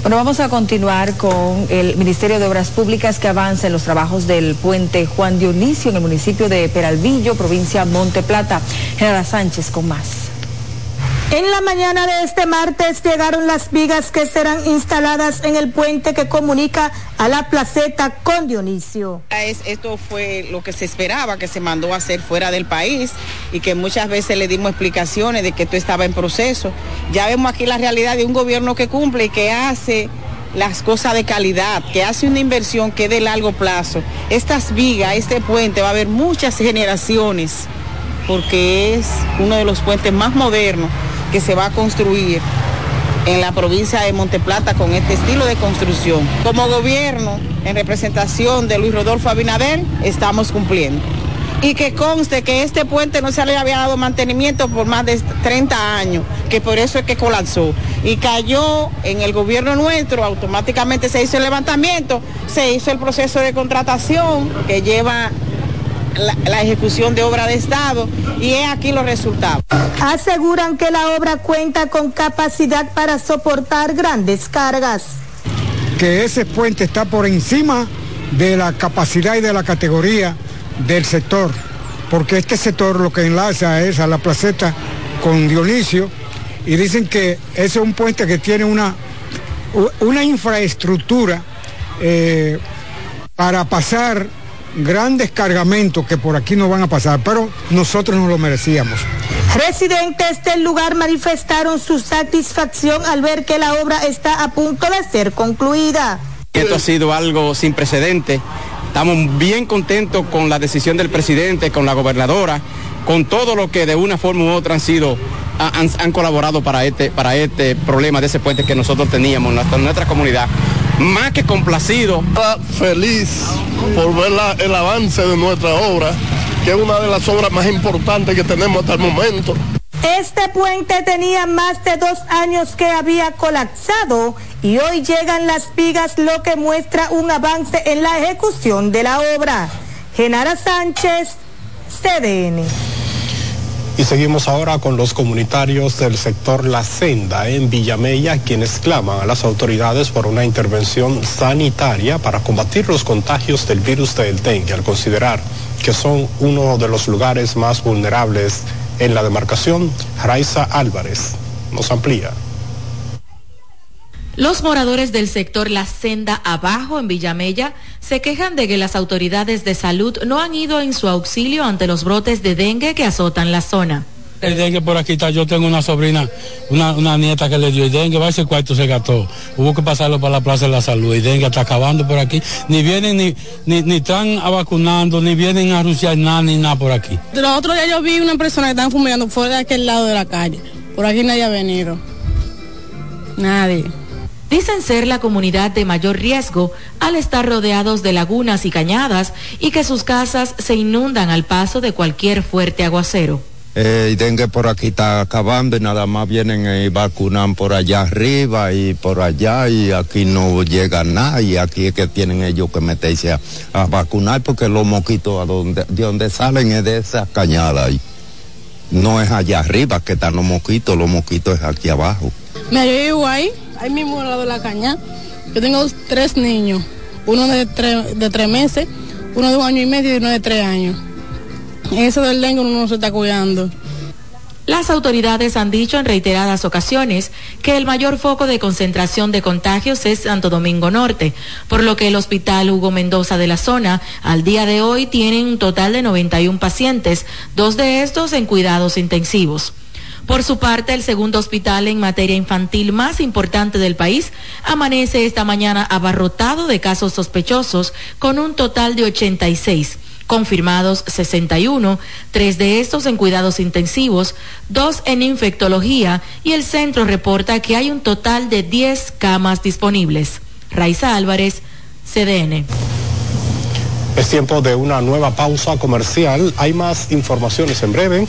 Bueno, vamos a continuar con el Ministerio de Obras Públicas que avanza en los trabajos del puente Juan Dionisio en el municipio de Peralvillo, provincia Monte Plata. General Sánchez con más. En la mañana de este martes llegaron las vigas que serán instaladas en el puente que comunica a la placeta con Dionisio. esto fue lo que se esperaba, que se mandó a hacer fuera del país y que muchas veces le dimos explicaciones de que esto estaba en proceso. Ya vemos aquí la realidad de un gobierno que cumple y que hace las cosas de calidad, que hace una inversión que es de largo plazo. Estas vigas, este puente, va a haber muchas generaciones porque es uno de los puentes más modernos que se va a construir en la provincia de Monteplata con este estilo de construcción. Como gobierno, en representación de Luis Rodolfo Abinader, estamos cumpliendo. y que conste que este puente no se le había dado mantenimiento por más de 30 años, que por eso es que colapsó. Y cayó en el gobierno nuestro, automáticamente se hizo el levantamiento, se hizo el proceso de contratación que lleva la, la, ejecución de obra de Estado y es aquí los resultados. Aseguran que la obra cuenta con capacidad para soportar grandes cargas. Que ese puente está por encima de la capacidad y de la categoría del sector, porque este sector lo que enlaza es a la placeta con Dionisio y dicen que ese es un puente que tiene una, una infraestructura eh, para pasar grandes cargamentos que por aquí no van a pasar, pero nosotros no lo merecíamos. Residentes del lugar manifestaron su satisfacción al ver que la obra está a punto de ser concluida. Esto ha sido algo sin precedente. Estamos bien contentos con la decisión del presidente, con la gobernadora, con todo lo que de una forma u otra han sido, han, han colaborado para este, para este problema de ese puente que nosotros teníamos en nuestra, nuestra comunidad. Más que complacido. Feliz por ver la, el avance de nuestra obra, que es una de las obras más importantes que tenemos hasta el momento. Este puente tenía más de dos años que había colapsado y hoy llegan las vigas, lo que muestra un avance en la ejecución de la obra. Genara Sánchez, CDN. Y seguimos ahora con los comunitarios del sector La Senda en Villamella, quienes claman a las autoridades por una intervención sanitaria para combatir los contagios del virus del dengue, al considerar que son uno de los lugares más vulnerables en la demarcación. Raiza Álvarez nos amplía. Los moradores del sector La Senda Abajo en Villamella se quejan de que las autoridades de salud no han ido en su auxilio ante los brotes de dengue que azotan la zona. El dengue por aquí está, yo tengo una sobrina, una, una nieta que le dio el dengue, va ese cuarto se gastó. Hubo que pasarlo para la Plaza de la Salud. El dengue está acabando por aquí. Ni vienen, ni, ni, ni están a vacunando, ni vienen a anunciar nada, ni nada por aquí. Los otros días yo vi una persona que están fumigando fuera de aquel lado de la calle. Por aquí nadie ha venido. Nadie. Dicen ser la comunidad de mayor riesgo al estar rodeados de lagunas y cañadas y que sus casas se inundan al paso de cualquier fuerte aguacero. Eh, dengue por aquí está acabando y nada más vienen y vacunan por allá arriba y por allá y aquí no llega nada y aquí es que tienen ellos que meterse a, a vacunar porque los a donde, de donde salen es de esa cañada ahí. No es allá arriba que están los mosquitos, los mosquitos es aquí abajo. Vivo ahí, ahí mismo al lado de la caña. Yo tengo tres niños, uno de tres, de tres meses, uno de un año y medio y uno de tres años. Eso del dengue uno no se está cuidando. Las autoridades han dicho en reiteradas ocasiones que el mayor foco de concentración de contagios es Santo Domingo Norte, por lo que el Hospital Hugo Mendoza de la zona al día de hoy tiene un total de 91 pacientes, dos de estos en cuidados intensivos. Por su parte, el segundo hospital en materia infantil más importante del país amanece esta mañana abarrotado de casos sospechosos con un total de 86 confirmados 61, tres de estos en cuidados intensivos, dos en infectología y el centro reporta que hay un total de 10 camas disponibles. Raiza Álvarez, CDN. Es tiempo de una nueva pausa comercial. Hay más informaciones en breve.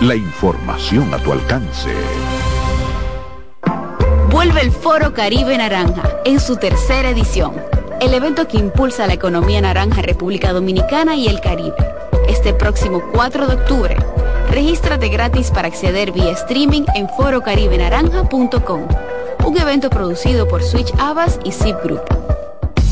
La información a tu alcance. Vuelve el Foro Caribe Naranja en su tercera edición. El evento que impulsa la economía naranja República Dominicana y el Caribe este próximo 4 de octubre. Regístrate gratis para acceder vía streaming en forocaribenaranja.com. Un evento producido por Switch Abbas y Zip Group.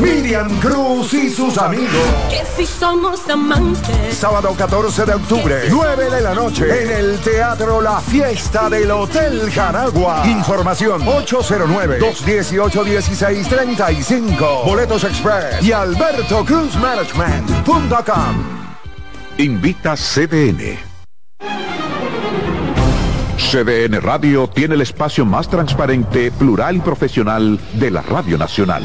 Miriam. Cruz y sus amigos. Que si somos amantes. Sábado 14 de octubre, 9 de la noche, en el Teatro La Fiesta del Hotel Jaragua. Información 809-218-1635. Boletos Express y Alberto Cruz Management.com. Invita CDN. CDN Radio tiene el espacio más transparente, plural y profesional de la Radio Nacional.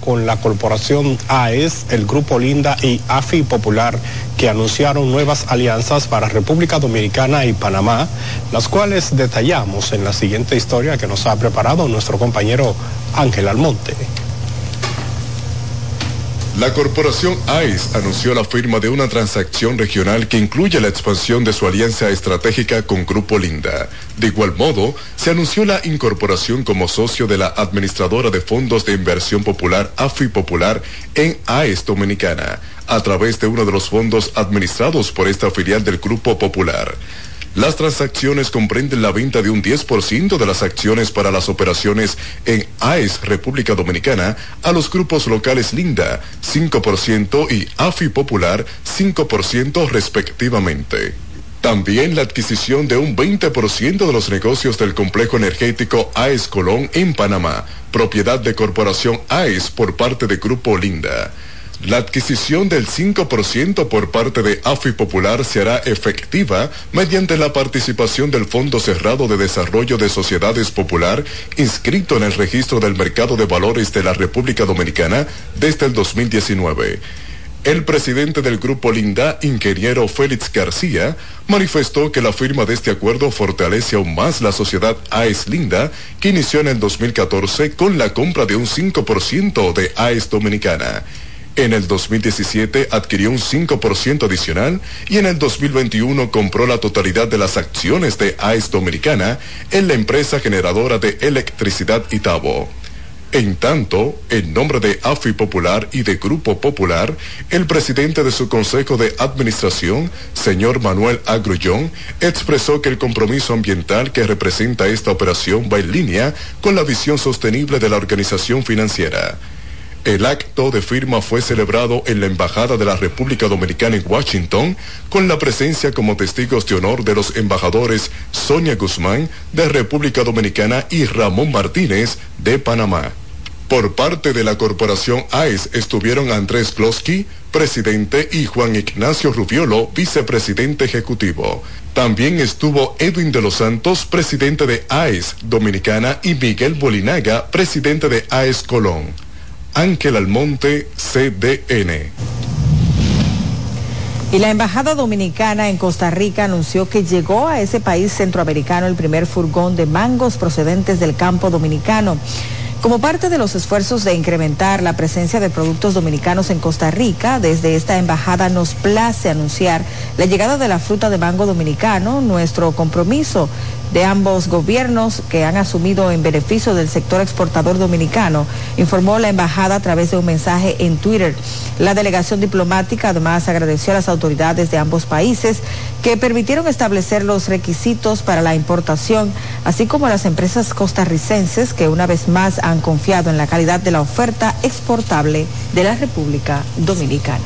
Con la corporación AES, el Grupo Linda y AFI Popular, que anunciaron nuevas alianzas para República Dominicana y Panamá, las cuales detallamos en la siguiente historia que nos ha preparado nuestro compañero Ángel Almonte. La corporación AIS anunció la firma de una transacción regional que incluye la expansión de su alianza estratégica con Grupo Linda. De igual modo, se anunció la incorporación como socio de la administradora de fondos de inversión popular AFI Popular en AIS Dominicana, a través de uno de los fondos administrados por esta filial del Grupo Popular. Las transacciones comprenden la venta de un 10% de las acciones para las operaciones en AES República Dominicana a los grupos locales Linda 5% y AFI Popular 5% respectivamente. También la adquisición de un 20% de los negocios del complejo energético AES Colón en Panamá, propiedad de Corporación AES por parte de Grupo Linda. La adquisición del 5% por parte de AFI Popular se hará efectiva mediante la participación del Fondo Cerrado de Desarrollo de Sociedades Popular, inscrito en el registro del mercado de valores de la República Dominicana desde el 2019. El presidente del Grupo Linda, ingeniero Félix García, manifestó que la firma de este acuerdo fortalece aún más la sociedad AES Linda, que inició en el 2014 con la compra de un 5% de AES Dominicana. En el 2017 adquirió un 5% adicional y en el 2021 compró la totalidad de las acciones de AES Dominicana en la empresa generadora de electricidad Itabo. En tanto, en nombre de AFI Popular y de Grupo Popular, el presidente de su Consejo de Administración, señor Manuel Agrullón, expresó que el compromiso ambiental que representa esta operación va en línea con la visión sostenible de la organización financiera. El acto de firma fue celebrado en la Embajada de la República Dominicana en Washington, con la presencia como testigos de honor de los embajadores Sonia Guzmán de República Dominicana y Ramón Martínez de Panamá. Por parte de la corporación AES estuvieron Andrés Kloski, presidente, y Juan Ignacio Rubiolo, vicepresidente ejecutivo. También estuvo Edwin de los Santos, presidente de AES Dominicana, y Miguel Bolinaga, presidente de AES Colón. Ángel Almonte, CDN. Y la Embajada Dominicana en Costa Rica anunció que llegó a ese país centroamericano el primer furgón de mangos procedentes del campo dominicano. Como parte de los esfuerzos de incrementar la presencia de productos dominicanos en Costa Rica, desde esta embajada nos place anunciar la llegada de la fruta de mango dominicano, nuestro compromiso de ambos gobiernos que han asumido en beneficio del sector exportador dominicano, informó la embajada a través de un mensaje en Twitter. La delegación diplomática además agradeció a las autoridades de ambos países que permitieron establecer los requisitos para la importación, así como a las empresas costarricenses que una vez más han confiado en la calidad de la oferta exportable de la República Dominicana.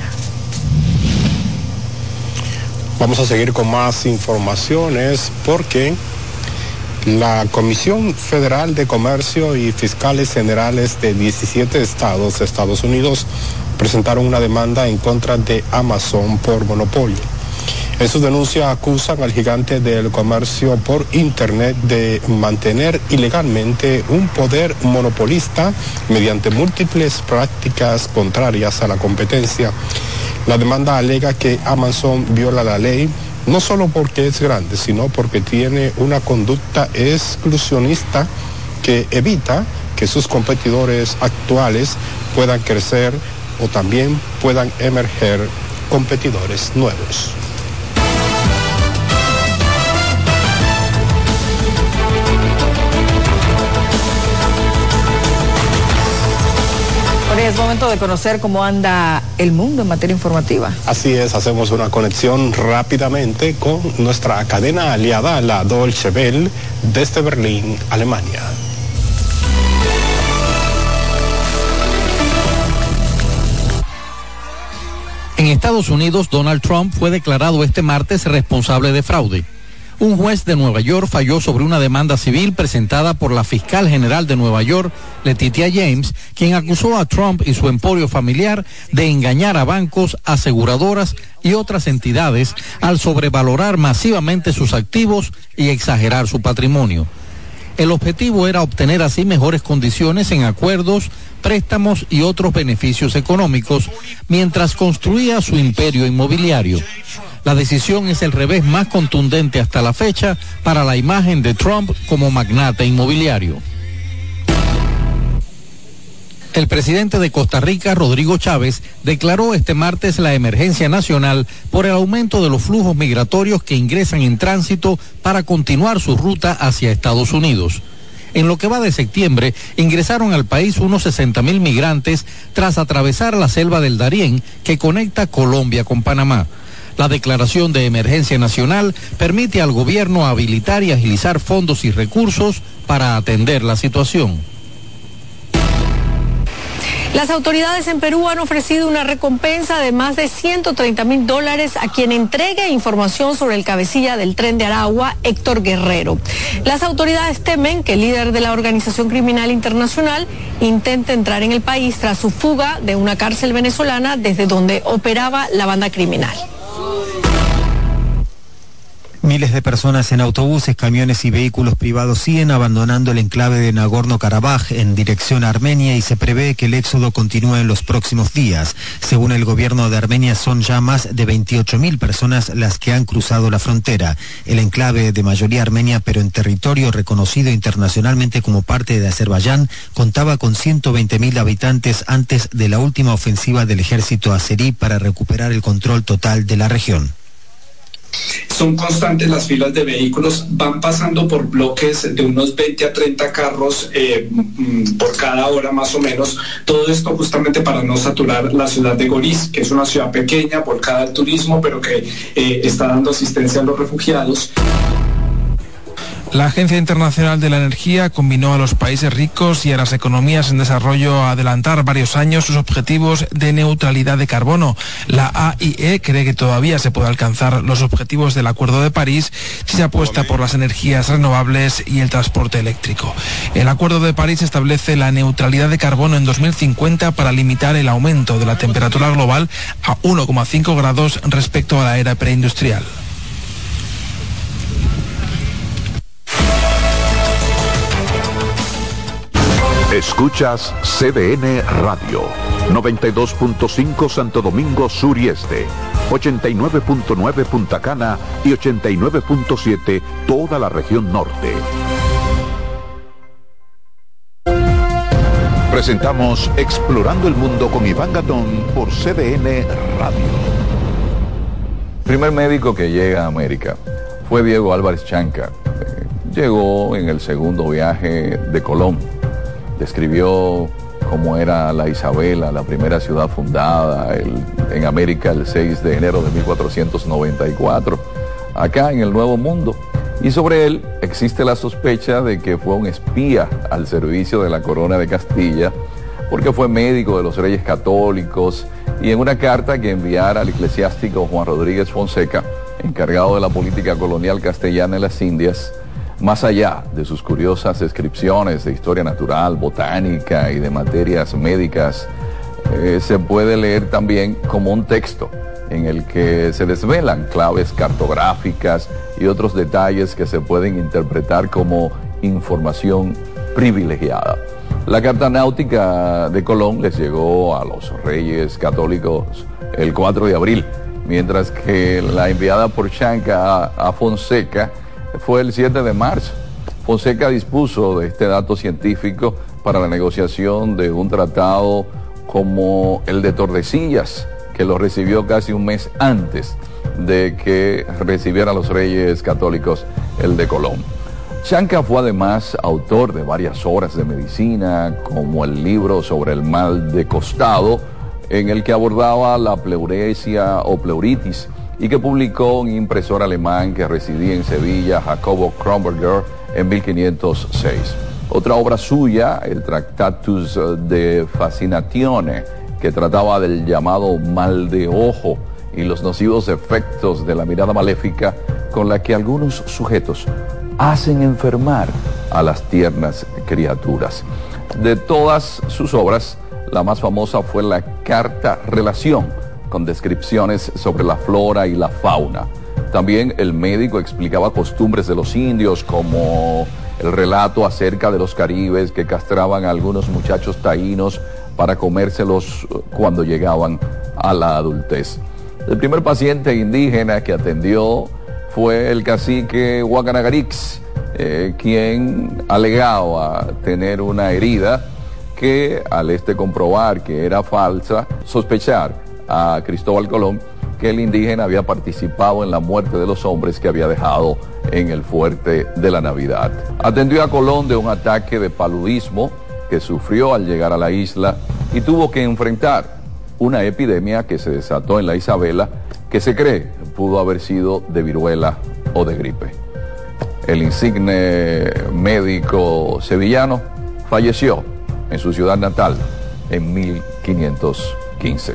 Vamos a seguir con más informaciones porque la Comisión Federal de Comercio y Fiscales Generales de 17 estados de Estados Unidos presentaron una demanda en contra de Amazon por monopolio. En su denuncia acusan al gigante del comercio por Internet de mantener ilegalmente un poder monopolista mediante múltiples prácticas contrarias a la competencia. La demanda alega que Amazon viola la ley no solo porque es grande, sino porque tiene una conducta exclusionista que evita que sus competidores actuales puedan crecer o también puedan emerger competidores nuevos. Es momento de conocer cómo anda el mundo en materia informativa. Así es, hacemos una conexión rápidamente con nuestra cadena aliada, la Deutsche Welle, desde Berlín, Alemania. En Estados Unidos, Donald Trump fue declarado este martes responsable de fraude. Un juez de Nueva York falló sobre una demanda civil presentada por la fiscal general de Nueva York, Letitia James, quien acusó a Trump y su emporio familiar de engañar a bancos, aseguradoras y otras entidades al sobrevalorar masivamente sus activos y exagerar su patrimonio. El objetivo era obtener así mejores condiciones en acuerdos, préstamos y otros beneficios económicos mientras construía su imperio inmobiliario. La decisión es el revés más contundente hasta la fecha para la imagen de Trump como magnate inmobiliario. El presidente de Costa Rica, Rodrigo Chávez, declaró este martes la emergencia nacional por el aumento de los flujos migratorios que ingresan en tránsito para continuar su ruta hacia Estados Unidos. En lo que va de septiembre, ingresaron al país unos 60 mil migrantes tras atravesar la selva del Darién que conecta Colombia con Panamá. La declaración de emergencia nacional permite al gobierno habilitar y agilizar fondos y recursos para atender la situación. Las autoridades en Perú han ofrecido una recompensa de más de 130 mil dólares a quien entregue información sobre el cabecilla del tren de Aragua, Héctor Guerrero. Las autoridades temen que el líder de la organización criminal internacional intente entrar en el país tras su fuga de una cárcel venezolana desde donde operaba la banda criminal. Holy Miles de personas en autobuses, camiones y vehículos privados siguen abandonando el enclave de Nagorno-Karabaj en dirección a Armenia y se prevé que el éxodo continúe en los próximos días. Según el gobierno de Armenia, son ya más de 28.000 personas las que han cruzado la frontera. El enclave de mayoría armenia, pero en territorio reconocido internacionalmente como parte de Azerbaiyán, contaba con 120.000 habitantes antes de la última ofensiva del ejército azerí para recuperar el control total de la región son constantes las filas de vehículos, van pasando por bloques de unos 20 a 30 carros eh, mm, por cada hora más o menos. Todo esto justamente para no saturar la ciudad de Goris, que es una ciudad pequeña, volcada al turismo, pero que eh, está dando asistencia a los refugiados. La Agencia Internacional de la Energía combinó a los países ricos y a las economías en desarrollo a adelantar varios años sus objetivos de neutralidad de carbono. La AIE cree que todavía se puede alcanzar los objetivos del Acuerdo de París si se apuesta por las energías renovables y el transporte eléctrico. El Acuerdo de París establece la neutralidad de carbono en 2050 para limitar el aumento de la temperatura global a 1,5 grados respecto a la era preindustrial. Escuchas CDN Radio, 92.5 Santo Domingo Sur y Este, 89.9 Punta Cana y 89.7 toda la región norte. Presentamos Explorando el Mundo con Iván Gatón por CDN Radio. primer médico que llega a América fue Diego Álvarez Chanca. Llegó en el segundo viaje de Colón describió cómo era la Isabela, la primera ciudad fundada en América el 6 de enero de 1494, acá en el Nuevo Mundo. Y sobre él existe la sospecha de que fue un espía al servicio de la corona de Castilla, porque fue médico de los reyes católicos y en una carta que enviara al eclesiástico Juan Rodríguez Fonseca, encargado de la política colonial castellana en las Indias, más allá de sus curiosas descripciones de historia natural, botánica y de materias médicas, eh, se puede leer también como un texto en el que se desvelan claves cartográficas y otros detalles que se pueden interpretar como información privilegiada. La carta náutica de Colón les llegó a los reyes católicos el 4 de abril, mientras que la enviada por Chanca a Fonseca fue el 7 de marzo. Fonseca dispuso de este dato científico para la negociación de un tratado como el de Tordesillas, que lo recibió casi un mes antes de que recibieran los reyes católicos el de Colón. Chanca fue además autor de varias obras de medicina, como el libro sobre el mal de costado, en el que abordaba la pleuresia o pleuritis, y que publicó un impresor alemán que residía en Sevilla, Jacobo Kronberger, en 1506. Otra obra suya, el Tractatus de Fascinatione, que trataba del llamado mal de ojo y los nocivos efectos de la mirada maléfica con la que algunos sujetos hacen enfermar a las tiernas criaturas. De todas sus obras, la más famosa fue la Carta Relación, con descripciones sobre la flora y la fauna. También el médico explicaba costumbres de los indios como el relato acerca de los caribes que castraban a algunos muchachos taínos para comérselos cuando llegaban a la adultez. El primer paciente indígena que atendió fue el cacique Huacanagarix, eh, quien alegaba tener una herida que al este comprobar que era falsa, sospechar a Cristóbal Colón que el indígena había participado en la muerte de los hombres que había dejado en el fuerte de la Navidad. Atendió a Colón de un ataque de paludismo que sufrió al llegar a la isla y tuvo que enfrentar una epidemia que se desató en la Isabela que se cree pudo haber sido de viruela o de gripe. El insigne médico sevillano falleció en su ciudad natal en 1515,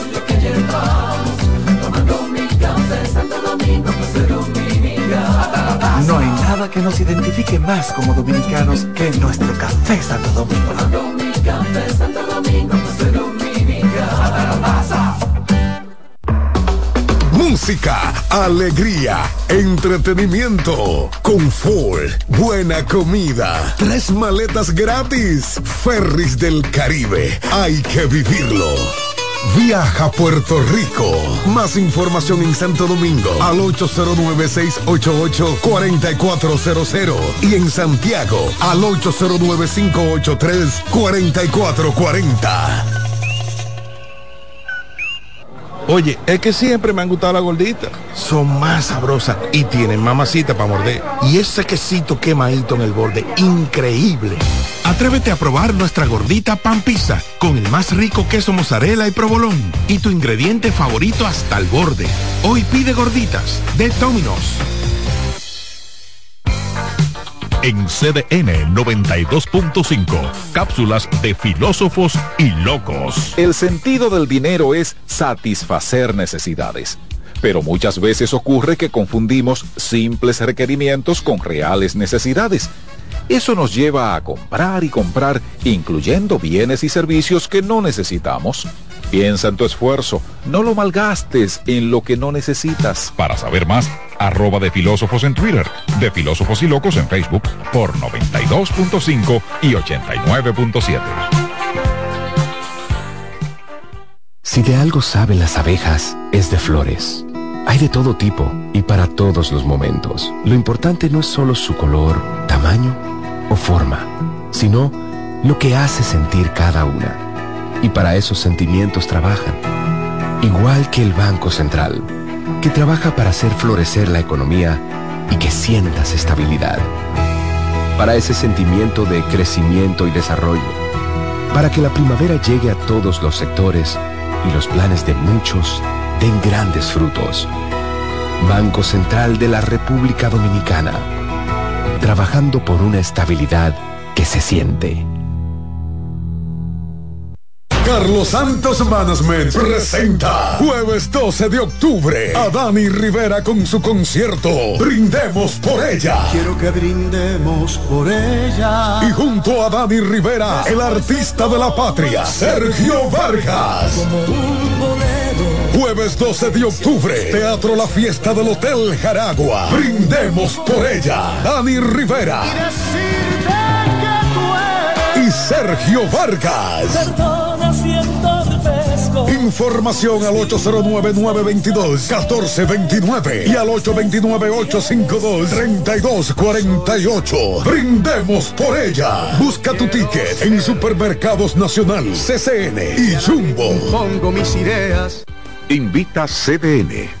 nada que nos identifique más como dominicanos que nuestro café Santo Domingo. Café Santo Domingo. Música, alegría, entretenimiento, confort, buena comida, tres maletas gratis, Ferris del Caribe, hay que vivirlo. Viaja a Puerto Rico. Más información en Santo Domingo al 809-688-4400 y en Santiago al 809-583-4440. Oye, es que siempre me han gustado las gorditas. Son más sabrosas y tienen mamacita para morder. Y ese quesito quemadito en el borde, increíble. Atrévete a probar nuestra gordita pan pizza con el más rico queso mozzarella y provolón y tu ingrediente favorito hasta el borde. Hoy pide gorditas de Domino's. En CDN 92.5, cápsulas de filósofos y locos. El sentido del dinero es satisfacer necesidades. Pero muchas veces ocurre que confundimos simples requerimientos con reales necesidades. Eso nos lleva a comprar y comprar, incluyendo bienes y servicios que no necesitamos. Piensa en tu esfuerzo, no lo malgastes en lo que no necesitas. Para saber más, arroba de filósofos en Twitter, de filósofos y locos en Facebook por 92.5 y 89.7. Si de algo saben las abejas, es de flores. Hay de todo tipo y para todos los momentos. Lo importante no es solo su color, tamaño o forma, sino lo que hace sentir cada una. Y para esos sentimientos trabajan. Igual que el Banco Central, que trabaja para hacer florecer la economía y que sientas estabilidad. Para ese sentimiento de crecimiento y desarrollo. Para que la primavera llegue a todos los sectores y los planes de muchos den grandes frutos. Banco Central de la República Dominicana. Trabajando por una estabilidad que se siente. Carlos Santos Management presenta jueves 12 de octubre a Dani Rivera con su concierto Brindemos por ella. Quiero que brindemos por ella. Y junto a Dani Rivera, el artista de la patria, Sergio Vargas. Jueves 12 de octubre, Teatro La Fiesta del Hotel Jaragua. Brindemos por ella. Dani Rivera. Y Sergio Vargas. Información al 809-922-1429 y al 829-852-3248. Brindemos por ella. Busca tu ticket en Supermercados Nacional, CCN y Jumbo. Pongo mis ideas. Invita CDN.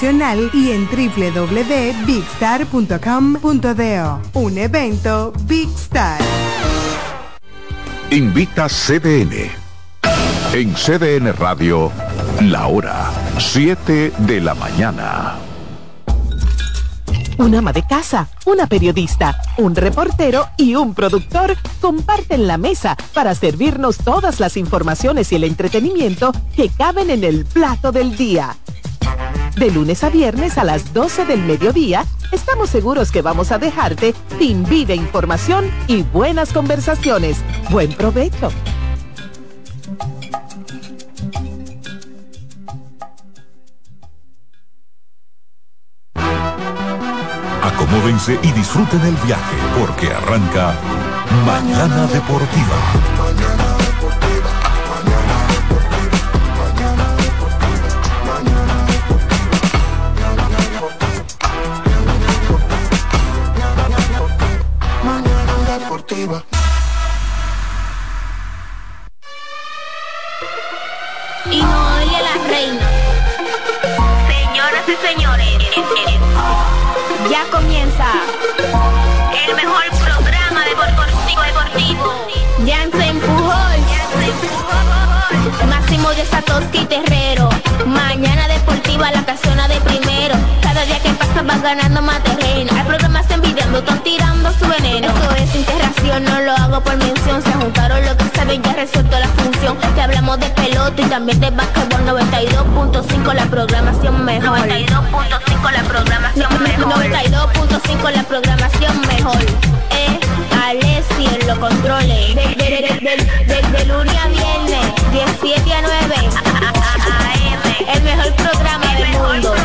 y en www.bigstar.com.do. Un evento Big Star. Invita CDN. En CDN Radio, la hora 7 de la mañana. Una ama de casa, una periodista, un reportero y un productor comparten la mesa para servirnos todas las informaciones y el entretenimiento que caben en el plato del día. De lunes a viernes a las 12 del mediodía, estamos seguros que vamos a dejarte sin vida información y buenas conversaciones. Buen provecho. Acomódense y disfruten el viaje porque arranca Mañana Deportiva. Ya comienza el mejor programa deportivo deportivo. Jansen Pujol, Máximo de Satoshi Terrero. Mañana deportiva la casona de primero. Cada día que pasa vas ganando más terreno. Hay programas envidiando, están tirando su veneno. Esto es interacción, no lo hago por mención. Se juntaron lo que saben, ya resuelto la función. Te hablamos de pelota y también de básquetbol 92.5 la programación mejor. 92.5 la programación mejor. 92.5 la programación mejor. Eh, Alessi en los controles. De, de, de, lunes a viernes, 17 a 9. El mejor programa del mundo.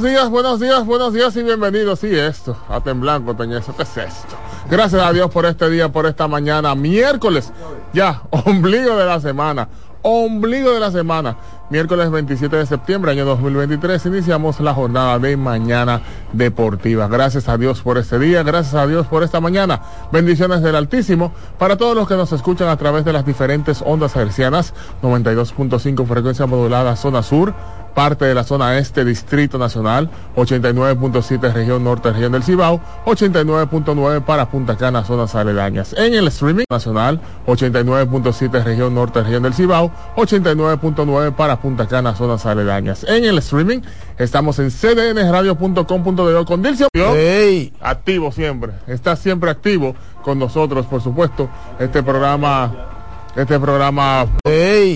Buenos días, buenos días, buenos días y bienvenidos. Sí, esto, a Temblanco, Teñezo, ¿qué es esto? Gracias a Dios por este día, por esta mañana, miércoles, ya, ombligo de la semana, ombligo de la semana. Miércoles 27 de septiembre, año 2023, iniciamos la jornada de Mañana Deportiva. Gracias a Dios por este día, gracias a Dios por esta mañana. Bendiciones del Altísimo para todos los que nos escuchan a través de las diferentes ondas hercianas, 92.5 frecuencia modulada, zona sur, parte de la zona este, Distrito Nacional, 89.7 región norte, región del Cibao, 89.9 para Punta Cana, zonas aledañas. En el streaming nacional, 89.7 región norte, región del Cibao, 89.9 para Punta Cana, zonas aledañas. En el streaming, estamos en cdnradio.com.de con Dilcio. Hey. Activo siempre, está siempre activo con nosotros, por supuesto. Este programa, este programa. Hey.